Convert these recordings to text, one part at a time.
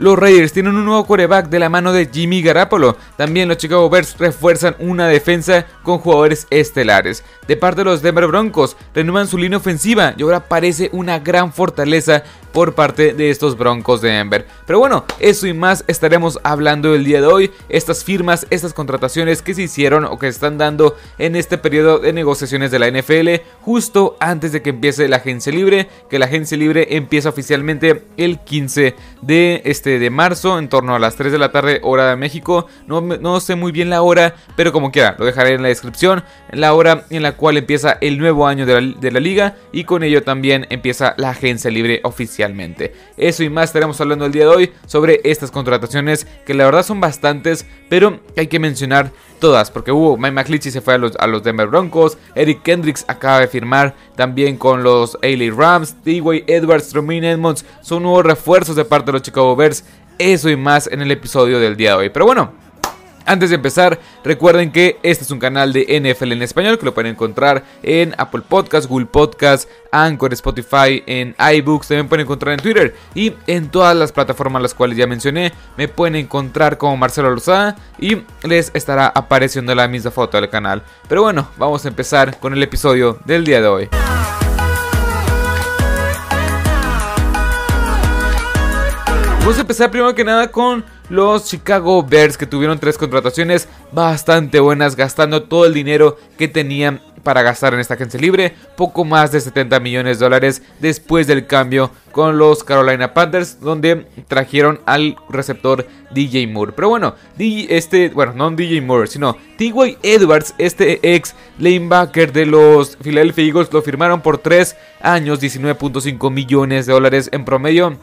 Los Raiders tienen un nuevo coreback de la mano de Jimmy Garapolo. También los Chicago Bears refuerzan una defensa con jugadores estelares. De parte de los Denver Broncos, renuevan su línea ofensiva y ahora parece una gran fortaleza por parte de estos Broncos de Denver. Pero bueno, eso y más estaremos hablando el día de hoy. Estas firmas, estas contrataciones que se hicieron o que se están dando en este periodo de negociaciones de la NFL, justo antes de que empiece la agencia libre, que la agencia libre empieza oficialmente el 15 de, este, de marzo, en torno a las 3 de la tarde, hora de México. No, no sé muy bien la hora, pero como quiera, lo dejaré en la descripción. La hora en la cual empieza el nuevo año de la, de la liga y con ello también empieza la agencia libre oficial eso y más estaremos hablando el día de hoy sobre estas contrataciones que la verdad son bastantes, pero hay que mencionar todas, porque hubo Mike McClitchy se fue a los, a los Denver Broncos, Eric Kendricks acaba de firmar también con los LA Rams, T.Way Edwards, Tromin Edmonds, son nuevos refuerzos de parte de los Chicago Bears, eso y más en el episodio del día de hoy. Pero bueno, antes de empezar, recuerden que este es un canal de NFL en español que lo pueden encontrar en Apple Podcasts, Google Podcasts, Anchor, Spotify, en iBooks, también pueden encontrar en Twitter y en todas las plataformas las cuales ya mencioné. Me pueden encontrar como Marcelo Lozada y les estará apareciendo la misma foto del canal. Pero bueno, vamos a empezar con el episodio del día de hoy. Vamos a empezar primero que nada con los Chicago Bears que tuvieron tres contrataciones bastante buenas, gastando todo el dinero que tenían para gastar en esta agencia libre, poco más de 70 millones de dólares después del cambio con los Carolina Panthers, donde trajeron al receptor DJ Moore. Pero bueno, este, bueno, no DJ Moore, sino T.Y. Edwards, este ex lanebacker de los Philadelphia Eagles, lo firmaron por 3 años, 19.5 millones de dólares en promedio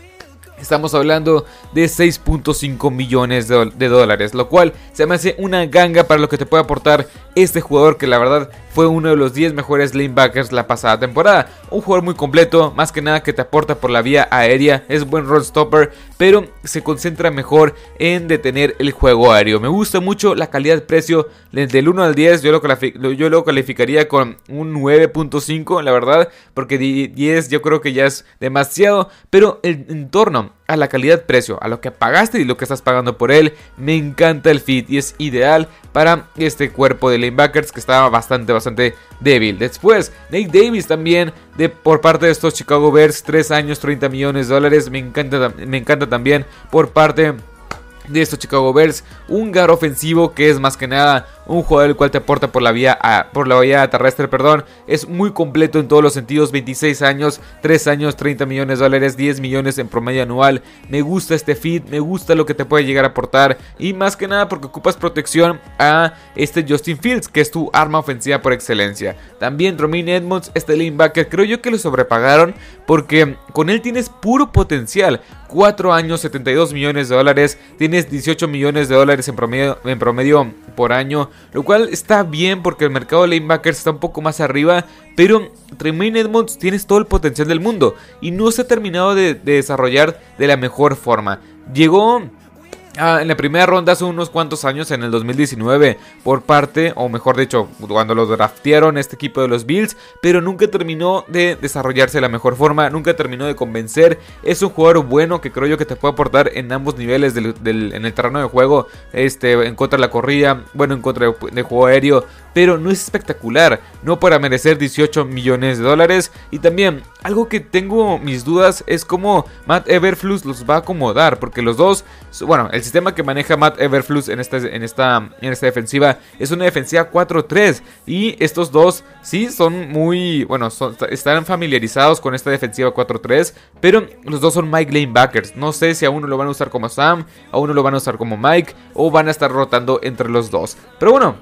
Estamos hablando de 6.5 millones de, dólares, lo cual se me hace una ganga para lo que te puede aportar este jugador que la verdad fue uno de los 10 mejores lanebackers la pasada temporada. Un jugador muy completo, más que nada que te aporta por la vía aérea, es buen run stopper, pero se concentra mejor en detener el juego aéreo. Me gusta mucho la calidad-precio del 1 al 10, yo lo, yo lo calificaría con un 9.5, la verdad, porque 10 yo creo que ya es demasiado, pero el entorno a la calidad-precio, a lo que pagaste y lo que estás pagando por él. Me encanta el fit y es ideal para este cuerpo de linebackers que estaba bastante, bastante débil. Después, Nate Davis también, de, por parte de estos Chicago Bears, 3 años, 30 millones de dólares. Me encanta, me encanta también por parte de estos Chicago Bears, un gar ofensivo que es más que nada un jugador el cual te aporta por la vía por la vía terrestre, perdón, es muy completo en todos los sentidos, 26 años, 3 años, 30 millones de dólares, 10 millones en promedio anual. Me gusta este fit, me gusta lo que te puede llegar a aportar y más que nada porque ocupas protección a este Justin Fields, que es tu arma ofensiva por excelencia. También Romain Edmonds, este linebacker, creo yo que lo sobrepagaron porque con él tienes puro potencial. 4 años, 72 millones de dólares, tienes 18 millones de dólares en promedio, en promedio por año. Lo cual está bien porque el mercado de lanebackers está un poco más arriba. Pero Tremaine Edmonds tienes todo el potencial del mundo. Y no se ha terminado de desarrollar de la mejor forma. Llegó Ah, en la primera ronda hace unos cuantos años, en el 2019, por parte, o mejor dicho, cuando lo draftearon este equipo de los Bills, pero nunca terminó de desarrollarse de la mejor forma, nunca terminó de convencer. Es un jugador bueno que creo yo que te puede aportar en ambos niveles del, en el terreno de juego, este, en contra de la corrida, bueno, en contra de, juego aéreo, pero no es espectacular, no para merecer 18 millones de dólares. Y también, algo que tengo mis dudas es cómo Matt Everflux los va a acomodar, porque los dos, bueno, el sistema que maneja Matt Everflux en esta, en esta, en esta defensiva es una defensiva 4-3. Y estos dos sí son muy, bueno, están familiarizados con esta defensiva 4-3. Pero los dos son Mike Lanebackers. No sé si a uno lo van a usar como Sam, a uno lo van a usar como Mike, o van a estar rotando entre los dos. Pero bueno,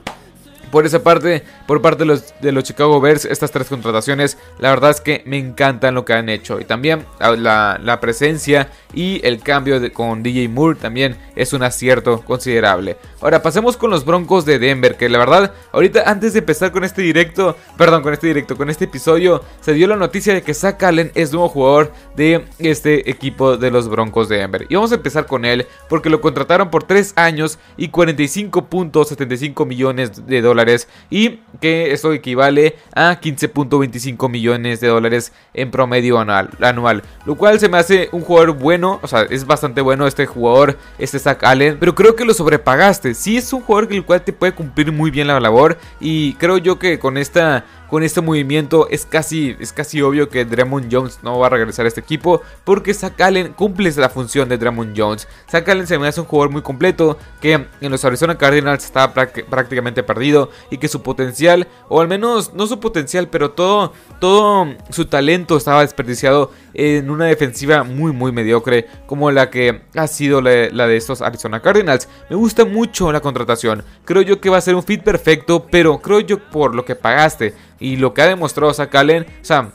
por esa parte, por parte de los, de los Chicago Bears, estas tres contrataciones, la verdad es que me encantan lo que han hecho. Y también ah, la, presencia y el cambio con DJ Moore también es un acierto considerable. Ahora pasemos con los Broncos de Denver, que la verdad, ahorita antes de empezar con este directo, perdón, con este directo, con este episodio, se dio la noticia de que Zach Allen es nuevo jugador de este equipo de los Broncos de Denver. Y vamos a empezar con él porque lo contrataron por 3 años y 45.75 millones de dólares y que esto equivale a 15.25 millones de dólares en promedio anual, anual, lo cual se me hace un jugador bueno, o sea, es bastante bueno este jugador, este Zach Allen, pero creo que lo sobrepagaste, sí es un jugador el cual te puede cumplir muy bien la labor y creo yo que con esta con este movimiento es casi, es casi obvio que Draymond Jones no va a regresar a este equipo porque Zach Allen cumple la función de Draymond Jones. Zach Allen se me hace un jugador muy completo que en los Arizona Cardinals estaba prácticamente perdido y que su potencial, o al menos no su potencial, pero todo, todo su talento estaba desperdiciado en una defensiva muy muy mediocre como la que ha sido la, de estos Arizona Cardinals. Me gusta mucho la contratación, creo yo que va a ser un fit perfecto, pero creo yo por lo que pagaste y lo que ha demostrado Zach Allen, o sea,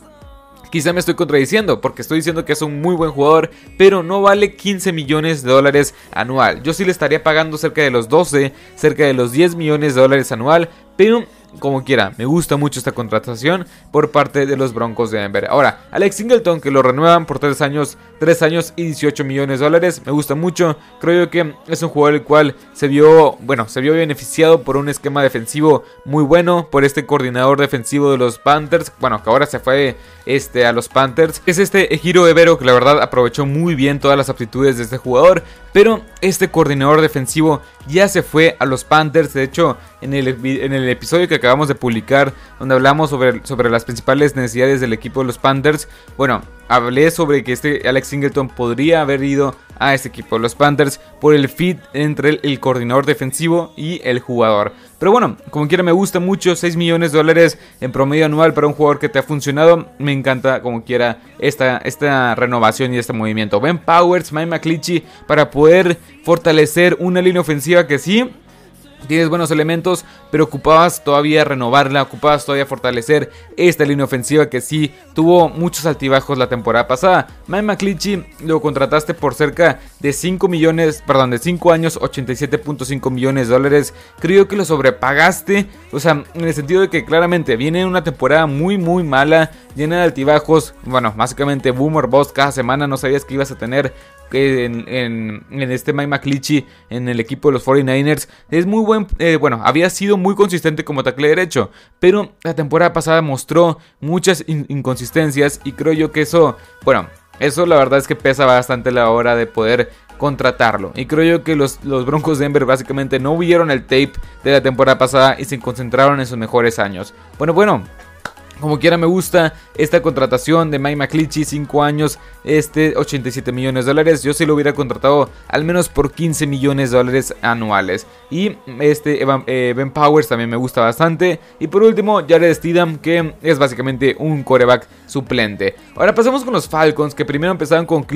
Quizá me estoy contradiciendo porque estoy diciendo que es un muy buen jugador, pero no vale 15 millones de dólares anual. Yo sí le estaría pagando cerca de los 12, cerca de los 10 millones de dólares anual, pero como quiera, me gusta mucho esta contratación por parte de los Broncos de Denver. Ahora, Alex Singleton, que lo renuevan por 3 años, 3 años y 18 millones de dólares, me gusta mucho. Creo yo que es un jugador el cual se vio, bueno, se vio beneficiado por un esquema defensivo muy bueno, por este coordinador defensivo de los Panthers, bueno, que ahora se fue este, a los Panthers. Es este Giro Evero que la verdad aprovechó muy bien todas las aptitudes de este jugador, pero este coordinador defensivo ya se fue a los Panthers. De hecho, en el, en el episodio que acabamos de publicar, donde hablamos sobre, sobre las principales necesidades del equipo de los Panthers, bueno, hablé sobre que este Alex Singleton podría haber ido a este equipo de los Panthers por el fit entre el, coordinador defensivo y el jugador. Pero bueno, como quiera me gusta mucho, 6 millones de dólares en promedio anual para un jugador que te ha funcionado. Me encanta como quiera esta, esta renovación y este movimiento. Ben Powers, Mike McClichy para poder fortalecer una línea ofensiva que sí Tienes buenos elementos, pero ocupabas todavía renovarla, ocupabas todavía fortalecer esta línea ofensiva que sí tuvo muchos altibajos la temporada pasada. Mike McClichy lo contrataste por cerca de 5 millones, perdón, de 5 años, 87.5 millones de dólares. Creo que lo sobrepagaste, o sea, en el sentido de que claramente viene una temporada muy, muy mala, llena de altibajos. Bueno, básicamente Boomer Boss cada semana no sabías que ibas a tener en, en, este Mike McClichy en el equipo de los 49ers. Es muy buen, eh, bueno, había sido muy consistente como tackle derecho, pero la temporada pasada mostró muchas inconsistencias y creo yo que eso, bueno, eso la verdad es que pesa bastante la hora de poder contratarlo. Y creo yo que los, los, Broncos de Denver básicamente no vieron el tape de la temporada pasada y se concentraron en sus mejores años. Bueno, bueno, como quiera me gusta esta contratación de Mike McClichy, 5 años, este 87 millones de dólares. Yo sí lo hubiera contratado al menos por 15 millones de dólares anuales. Y este eh, Ben Powers también me gusta bastante. Y por último, Jared Steedham, que es básicamente un coreback suplente. Ahora pasamos con los Falcons, que primero empezaron con,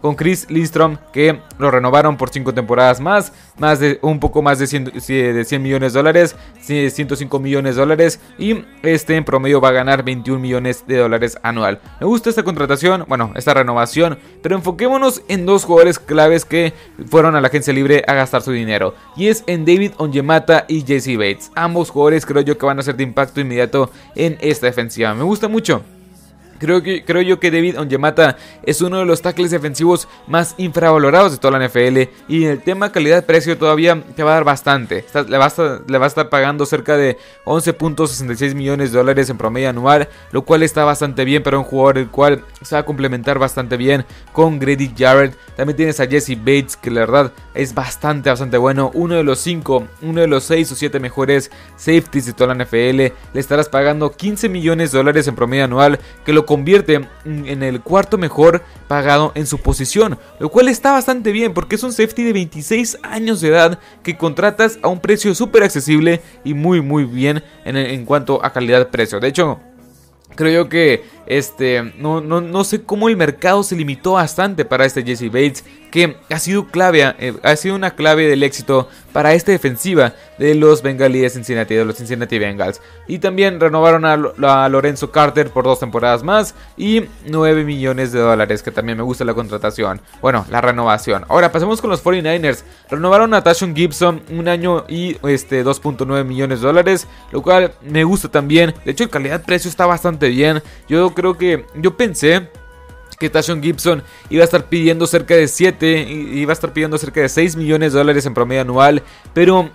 con Chris Lindstrom, que lo renovaron por 5 temporadas más, más de un poco más de 100, de 100 millones de dólares, 105 millones de dólares. Y este en promedio va a ganar 21 millones de dólares anual. Me gusta esta contratación, bueno, esta renovación, pero enfoquémonos en dos jugadores claves que fueron a la agencia libre a gastar su dinero. Y es en David Onyemata y Jesse Bates. Ambos jugadores creo yo que van a ser de impacto inmediato en esta defensiva. Me gusta mucho. Creo, que, creo yo que David Onyemata es uno de los tackles defensivos más infravalorados de toda la NFL. Y en el tema calidad-precio todavía te va a dar bastante. le, va a estar, le va a estar pagando cerca de 11.66 millones de dólares en promedio anual. Lo cual está bastante bien para un jugador el cual se va a complementar bastante bien con Grady Jarrett. También tienes a Jesse Bates que la verdad es bastante, bastante bueno. Uno de los 5, uno de los 6 o 7 mejores safeties de toda la NFL. Le estarás pagando 15 millones de dólares en promedio anual. Que lo convierte en el cuarto mejor pagado en su posición, lo cual está bastante bien porque es un safety de 26 años de edad que contratas a un precio súper accesible y muy muy bien en, en cuanto a calidad-precio. De hecho, creo yo que este, no, no, no, sé cómo el mercado se limitó bastante para este Jesse Bates, que ha sido clave, eh, ha sido una clave del éxito para esta defensiva de los Bengalíes Cincinnati, de los Cincinnati Bengals. Y también renovaron a, a, Lorenzo Carter por dos temporadas más y 9 millones de dólares, que también me gusta la contratación. Bueno, la renovación. Ahora pasemos con los 49ers. Renovaron a Tashon Gibson un año y este 2.9 millones de dólares, lo cual me gusta también. De hecho, el calidad-precio está bastante bien. Yo creo que yo pensé que Gibson iba a estar pidiendo cerca de 7, iba a estar pidiendo cerca de 6 millones de dólares en promedio anual, pero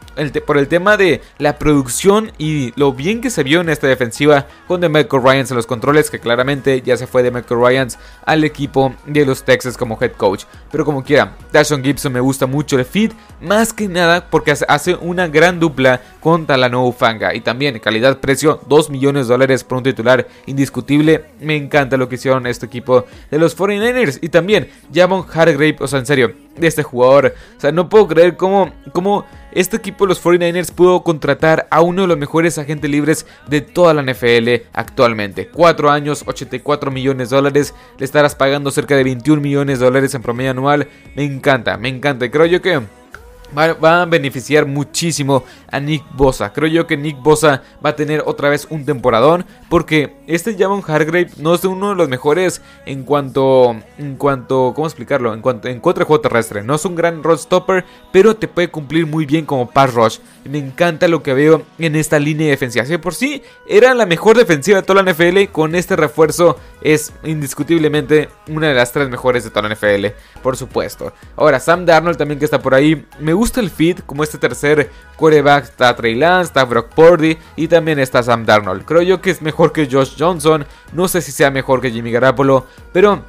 por el tema de la producción y lo bien que se vio en esta defensiva con DeMarco Ryans en los controles, que claramente ya se fue DeMarco Ryans al equipo de los Texas como head coach. Pero como quiera, Tashon Gibson me gusta mucho el feed, más que nada porque hace una gran dupla con Talanoa Fanga y también calidad-precio 2 millones de dólares por un titular indiscutible. Me encanta lo que hicieron este equipo los 49ers. Y también Javon Hargrave, o sea, en serio, de este jugador. O sea, no puedo creer cómo, cómo este equipo de los 49ers pudo contratar a uno de los mejores agentes libres de toda la NFL actualmente. 4 años, 84 millones de dólares. Le estarás pagando cerca de 21 millones de dólares en promedio anual. Me encanta, me encanta. Creo yo que Va, a beneficiar muchísimo a Nick Bosa. Creo yo que Nick Bosa va a tener otra vez un temporadón. Porque este Javon Hargrave no es uno de los mejores en cuanto. En cuanto. ¿Cómo explicarlo? En cuanto en contra de juego terrestre. No es un gran run stopper. Pero te puede cumplir muy bien como pass rush. Me encanta lo que veo en esta línea defensiva. Si por sí era la mejor defensiva de toda la NFL. Con este refuerzo es indiscutiblemente una de las tres mejores de toda la NFL. Por supuesto. Ahora, Sam Darnold también que está por ahí. Me gusta el fit como este tercer quarterback. Está Trey Lance, está Brock Purdy y también está Sam Darnold. Creo yo que es mejor que Josh Johnson. No sé si sea mejor que Jimmy Garoppolo, pero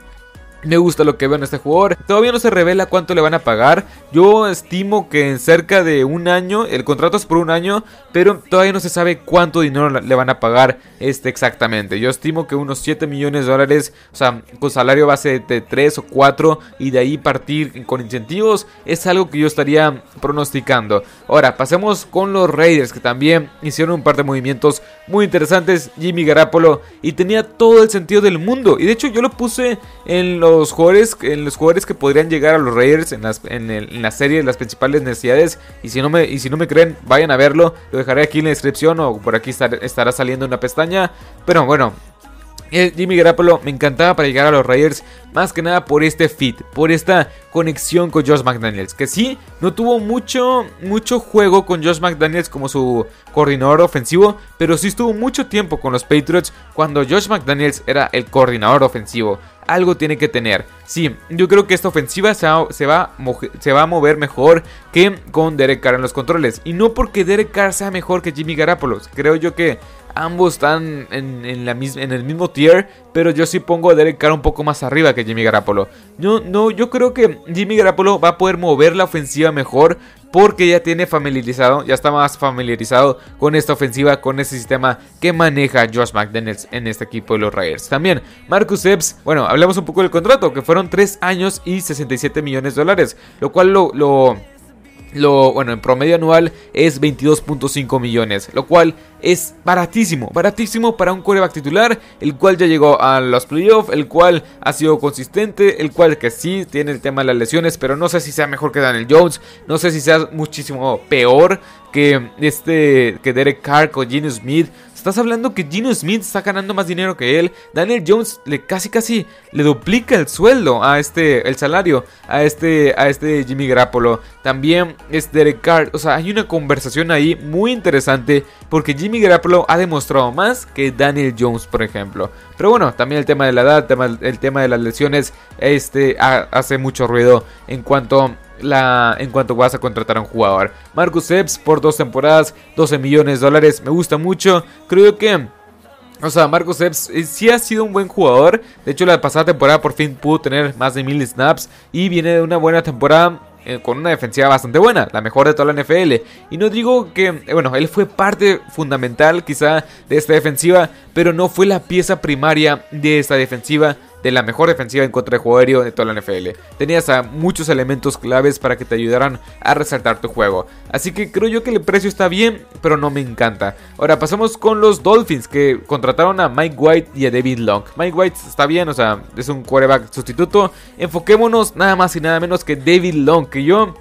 me gusta lo que veo en este jugador. Todavía no se revela cuánto le van a pagar. Yo estimo que en cerca de un año, el contrato es por un año, pero todavía no se sabe cuánto dinero le van a pagar este exactamente. Yo estimo que unos 7 millones de dólares, o sea, con salario base de 3 o 4 y de ahí partir con incentivos, es algo que yo estaría pronosticando. Ahora, pasemos con los Raiders que también hicieron un par de movimientos muy interesantes. Jimmy Garapolo y tenía todo el sentido del mundo. Y de hecho yo lo puse en los los jugadores, en los jugadores que podrían llegar a los Raiders en, las, en, la serie, las principales necesidades. Y si, no me, y si no me creen, vayan a verlo. Lo dejaré aquí en la descripción o por aquí estará saliendo una pestaña. Pero bueno, eh, Jimmy Garoppolo me encantaba para llegar a los Raiders, más que nada por este fit, por esta conexión con Josh McDaniels, que sí, no tuvo mucho, mucho juego con Josh McDaniels como su coordinador ofensivo, pero sí estuvo mucho tiempo con los Patriots cuando Josh McDaniels era el coordinador ofensivo. Algo tiene que tener. Sí, yo creo que esta ofensiva se va, se va, se va a mover mejor que con Derek Carr en los controles. Y no porque Derek Carr sea mejor que Jimmy Garoppolo. Creo yo que ambos están en, la en el mismo tier, pero yo sí pongo a Derek Carr un poco más arriba que Jimmy Garapolo. No, yo creo que Jimmy Garapolo va a poder mover la ofensiva mejor porque ya tiene familiarizado, ya está más familiarizado con esta ofensiva, con este sistema que maneja Josh McDaniels en este equipo de los Raiders. También Marcus Epps, bueno, hablemos un poco del contrato, que fueron 3 años y 67 millones de dólares, lo cual lo lo, bueno, en promedio anual es 22.5 millones, lo cual es baratísimo, baratísimo para un quarterback titular, el cual ya llegó a los playoffs, el cual ha sido consistente, el cual que sí tiene el tema de las lesiones, pero no sé si sea mejor que Daniel Jones, no sé si sea muchísimo peor que este que Derek Carr o Gene Smith. Estás hablando que Gino Smith está ganando más dinero que él. Daniel Jones le casi casi le duplica el sueldo a este el salario a este a este Jimmy Garoppolo. También es Derek Carr, o sea, hay una conversación ahí muy interesante porque Jimmy Garoppolo ha demostrado más que Daniel Jones, por ejemplo. Pero bueno, también el tema de la edad, el tema, de las lesiones este hace mucho ruido en cuanto la, en cuanto vas a contratar a un jugador. Marcus Epps por dos temporadas, 12 millones de dólares, me gusta mucho. Creo que o sea, Marcus Epps eh, sí ha sido un buen jugador. De hecho, la pasada temporada por fin pudo tener más de mil snaps. Y viene de una buena temporada eh, con una defensiva bastante buena, la mejor de toda la NFL. Y no digo que, eh, bueno, él fue parte fundamental quizá de esta defensiva, pero no fue la pieza primaria de esta defensiva de la mejor defensiva en contra de juego de toda la NFL. Tenías a muchos elementos claves para que te ayudaran a resaltar tu juego. Así que creo yo que el precio está bien, pero no me encanta. Ahora pasamos con los Dolphins que contrataron a Mike White y a David Long. Mike White está bien, o sea, es un quarterback sustituto. Enfoquémonos nada más y nada menos que David Long, que yo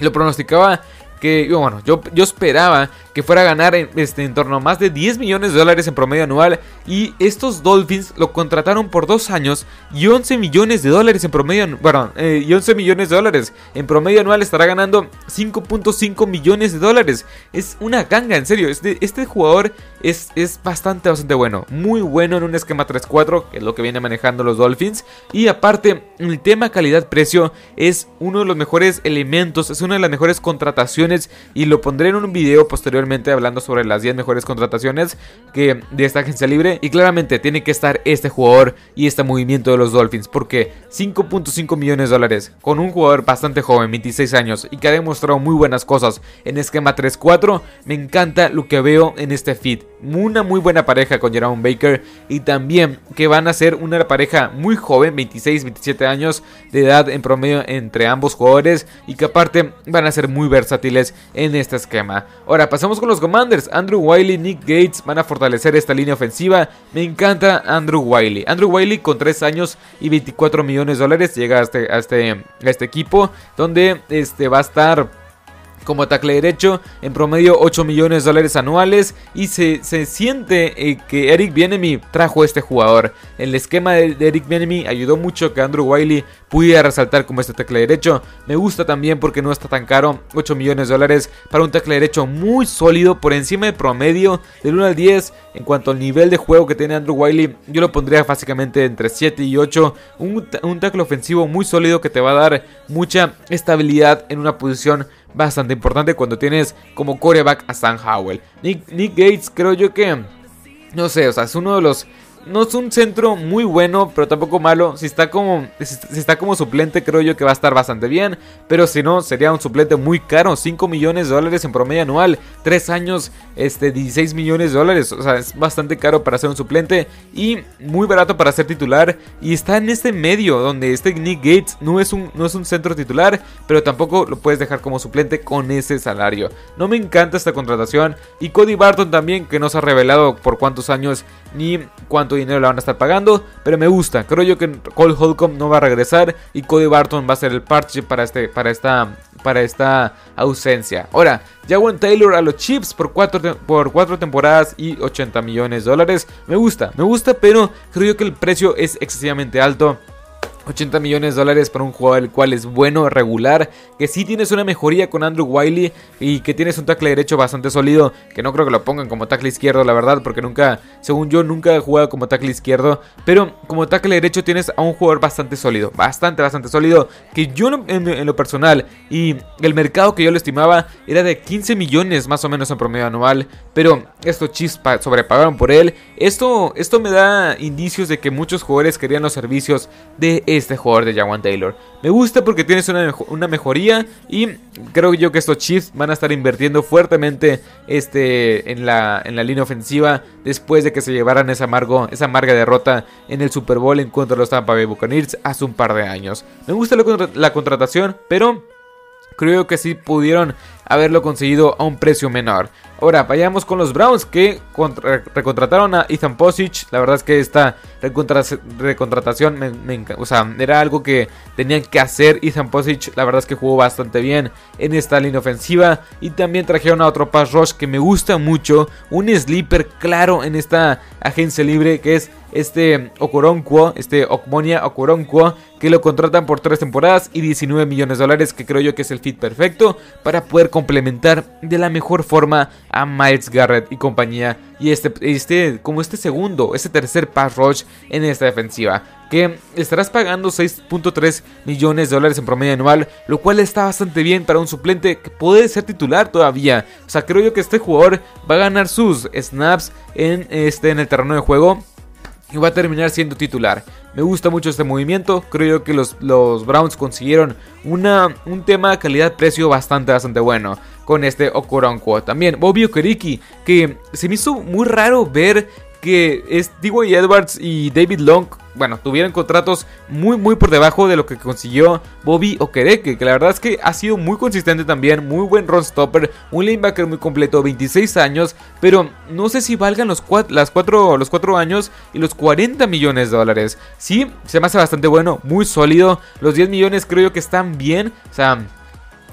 lo pronosticaba que bueno, yo, yo esperaba que fuera a ganar en, este, en torno a más de 10 millones de dólares en promedio anual y estos Dolphins lo contrataron por dos años y 11 millones de dólares en promedio, bueno, eh, y 11 millones de dólares en promedio anual estará ganando 5.5 millones de dólares. Es una ganga, en serio, este, este jugador es, es bastante, bastante bueno. Muy bueno en un esquema 3-4, que es lo que viene manejando los Dolphins. Y aparte, el tema calidad-precio es uno de los mejores elementos, es una de las mejores contrataciones. Y lo pondré en un video posteriormente hablando sobre las 10 mejores contrataciones que, de esta agencia libre. Y claramente tiene que estar este jugador y este movimiento de los Dolphins. Porque 5.5 millones de dólares con un jugador bastante joven, 26 años, y que ha demostrado muy buenas cosas en esquema 3-4, me encanta lo que veo en este feed. Una muy buena pareja con Jerome Baker y también que van a ser una pareja muy joven, 26-27 años de edad en promedio entre ambos jugadores y que aparte van a ser muy versátiles en este esquema. Ahora pasamos con los Commanders. Andrew Wiley, Nick Gates van a fortalecer esta línea ofensiva. Me encanta Andrew Wiley. Andrew Wiley con 3 años y 24 millones de dólares llega este, a este, a este equipo donde este, va a estar como tackle derecho, en promedio 8 millones de dólares anuales y se, siente eh, que Eric Bienemy trajo este jugador. El esquema de, Eric Bienemy ayudó mucho que Andrew Wiley pudiera resaltar como este tackle derecho. Me gusta también porque no está tan caro, 8 millones de dólares para un tackle derecho muy sólido por encima del promedio del 1 al 10 en cuanto al nivel de juego que tiene Andrew Wiley. Yo lo pondría básicamente entre 7 y 8, un, un tackle ofensivo muy sólido que te va a dar mucha estabilidad en una posición bastante importante cuando tienes como coreback a Sam Howell. Nick, Nick Gates creo yo que, no sé, o sea, es uno de los no es un centro muy bueno, pero tampoco malo. Si está como si está como suplente, creo yo que va a estar bastante bien. Pero si no, sería un suplente muy caro. 5 millones de dólares en promedio anual. 3 años, este, 16 millones de dólares. O sea, es bastante caro para ser un suplente. Y muy barato para ser titular. Y está en este medio, donde este Nick Gates no es un, no es un centro titular. Pero tampoco lo puedes dejar como suplente con ese salario. No me encanta esta contratación. Y Cody Barton también, que no se ha revelado por cuántos años ni cuánto dinero le van a estar pagando, pero me gusta. Creo yo que Cole Holcomb no va a regresar y Cody Barton va a ser el parche para, este, para, esta, para esta ausencia. Ahora, Jawan Taylor a los Chips por cuatro, por cuatro temporadas y 80 millones de dólares. Me gusta, me gusta, pero creo yo que el precio es excesivamente alto. 80 millones de dólares para un jugador el cual es bueno, regular, que sí tienes una mejoría con Andrew Wiley y que tienes un tackle derecho bastante sólido, que no creo que lo pongan como tackle izquierdo, la verdad, porque nunca, según yo, nunca he jugado como tackle izquierdo, pero como tackle derecho tienes a un jugador bastante sólido, bastante, bastante sólido, que yo en, lo personal y el mercado que yo le estimaba era de 15 millones más o menos en promedio anual, pero estos chispas sobrepagaron por él, esto, esto me da indicios de que muchos jugadores querían los servicios de este jugador de Jawan Taylor. Me gusta porque tienes una, una, mejoría y creo yo que estos Chiefs van a estar invirtiendo fuertemente este, en, la, en la línea ofensiva después de que se llevaran esa, amargo, esa amarga derrota en el Super Bowl en contra de los Tampa Bay Buccaneers hace un par de años. Me gusta la, la contratación, pero creo que sí pudieron haberlo conseguido a un precio menor. Ahora, vayamos con los Browns que recontrataron a Ethan Posich. La verdad es que esta recontratación me, o sea, era algo que tenían que hacer. Ethan Posich, la verdad es que jugó bastante bien en esta línea ofensiva. Y también trajeron a otro pass rush que me gusta mucho. Un sleeper claro en esta agencia libre que es este Okoronkwo, este Okmonia Okoronkwo, que lo contratan por 3 temporadas y 19 millones de dólares, que creo yo que es el fit perfecto para poder complementar de la mejor forma a Miles Garrett y compañía. Y este, este, como este segundo, este tercer pass rush en esta defensiva. Que estarás pagando 6.3 millones de dólares en promedio anual, lo cual está bastante bien para un suplente que puede ser titular todavía. O sea, creo yo que este jugador va a ganar sus snaps en, este, en el terreno de juego y va a terminar siendo titular. Me gusta mucho este movimiento. Creo yo que los, los Browns consiguieron una, un tema calidad-precio bastante, bastante bueno con este Okoronkwo. También Bobby Okeriki, que se me hizo muy raro ver que es D.Y. Edwards y David Long, bueno, tuvieron contratos muy, muy por debajo de lo que consiguió Bobby Okereke, que la verdad es que ha sido muy consistente también, muy buen run stopper, un linebacker muy completo, 26 años, pero no sé si valgan los, las cuatro, los 4 años y los 40 millones de dólares. Sí, se me hace bastante bueno, muy sólido, los 10 millones creo que están bien, o sea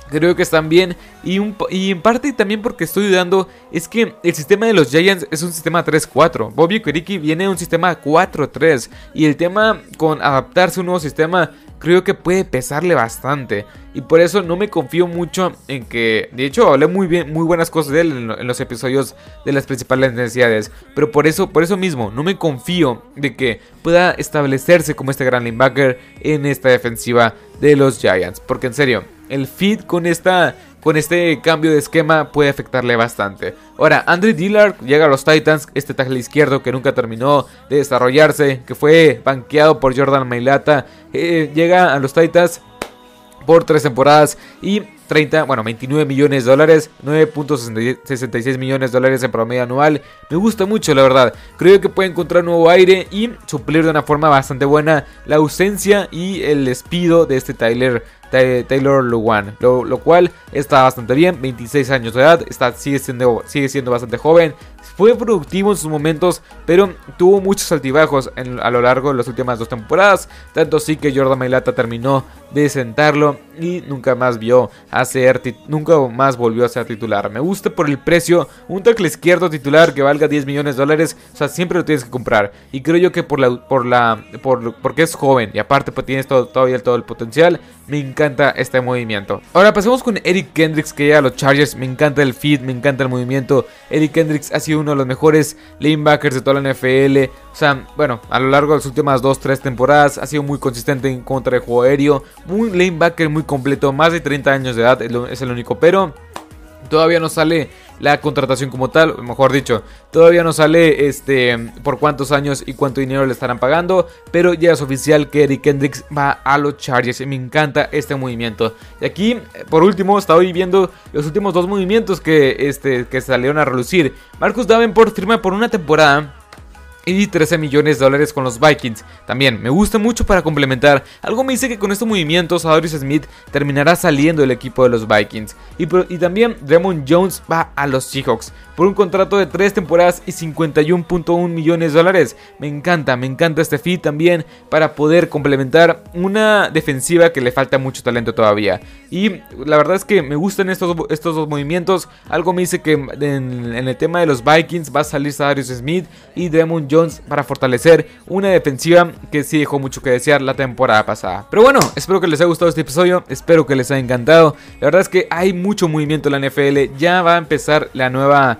creo que están bien. Y, en parte también porque estoy dudando, es que el sistema de los Giants es un sistema 3-4. Bobby Kuriki viene de un sistema 4-3. Y el tema con adaptarse a un nuevo sistema creo que puede pesarle bastante. Y por eso no me confío mucho en que. De hecho, hablé muy bien, muy buenas cosas de él en, los episodios de las principales necesidades. Pero por eso, por eso mismo, no me confío de que pueda establecerse como este gran linebacker en esta defensiva de los Giants. Porque en serio, el fit con esta con este cambio de esquema puede afectarle bastante. Ahora, Andre Dillard llega a los Titans, este tackle izquierdo que nunca terminó de desarrollarse, que fue banqueado por Jordan Mailata, eh, llega a los Titans por tres temporadas y 30, bueno, 29 millones de dólares, 9.66 millones de dólares en promedio anual. Me gusta mucho, la verdad. Creo que puede encontrar nuevo aire y suplir de una forma bastante buena la ausencia y el despido de este Tyler Taylor Luwan, lo, cual está bastante bien, 26 años de edad, está, sigue, siendo, sigue siendo bastante joven, fue productivo en sus momentos, pero tuvo muchos altibajos a lo largo de las últimas dos temporadas, tanto así que Jordan Mailata terminó de sentarlo y nunca más vio a nunca más volvió a ser titular. Me gusta por el precio, un tackle izquierdo titular que valga 10 millones de dólares, o sea, siempre lo tienes que comprar. Y creo yo que por la, por la, por, porque es joven y aparte pues tienes todo, todavía todo el potencial, me encanta este movimiento. Ahora pasemos con Eric Kendricks que llega a los Chargers, me encanta el feed, me encanta el movimiento. Eric Kendricks ha sido uno de los mejores lanebackers de toda la NFL. O sea, bueno, a lo largo de las últimas 2-3 temporadas ha sido muy consistente en contra de juego aéreo. Un lanebacker muy completo, más de 30 años de edad, es el único. Pero todavía no sale la contratación como tal, mejor dicho, todavía no sale este por cuántos años y cuánto dinero le estarán pagando, pero ya es oficial que Eric Kendricks va a los Chargers y me encanta este movimiento. Y aquí, por último, estaba viendo los últimos dos movimientos que este que salieron a relucir. Marcus Davenport firma por una temporada y 13 millones de dólares con los Vikings. También me gusta mucho para complementar. Algo me dice que con estos movimientos Adrius Smith terminará saliendo del equipo de los Vikings. Y, y también Raymond Jones va a los Seahawks por un contrato de 3 temporadas y 51.1 millones de dólares. Me encanta, me encanta este fit también para poder complementar una defensiva que le falta mucho talento todavía. Y la verdad es que me gustan estos, estos dos movimientos. Algo me dice que en, el tema de los Vikings va a salir Darius Smith y Demon Jones para fortalecer una defensiva que sí dejó mucho que desear la temporada pasada. Pero bueno, espero que les haya gustado este episodio, espero que les haya encantado. La verdad es que hay mucho movimiento en la NFL, ya va a empezar la nueva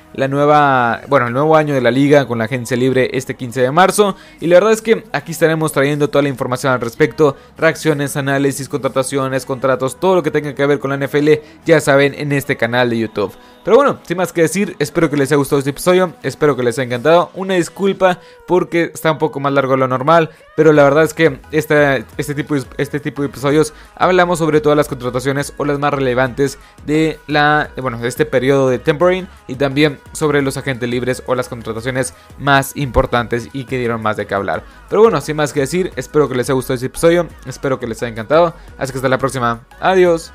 la nueva, bueno, el nuevo año de la liga con la agencia libre este 15 de marzo. Y la verdad es que aquí estaremos trayendo toda la información al respecto, reacciones, análisis, contrataciones, contratos, todo lo que tenga que ver con la NFL, ya saben, en este canal de YouTube. Pero bueno, sin más que decir, espero que les haya gustado este episodio, espero que les haya encantado. Una disculpa porque está un poco más largo de lo normal, pero la verdad es que este, este, tipo, este tipo de episodios hablamos sobre todas las contrataciones o las más relevantes de, la, bueno, de este periodo de tempering y también sobre los agentes libres o las contrataciones más importantes y que dieron más de qué hablar. Pero bueno, sin más que decir, espero que les haya gustado este episodio, espero que les haya encantado. Así que hasta la próxima. Adiós.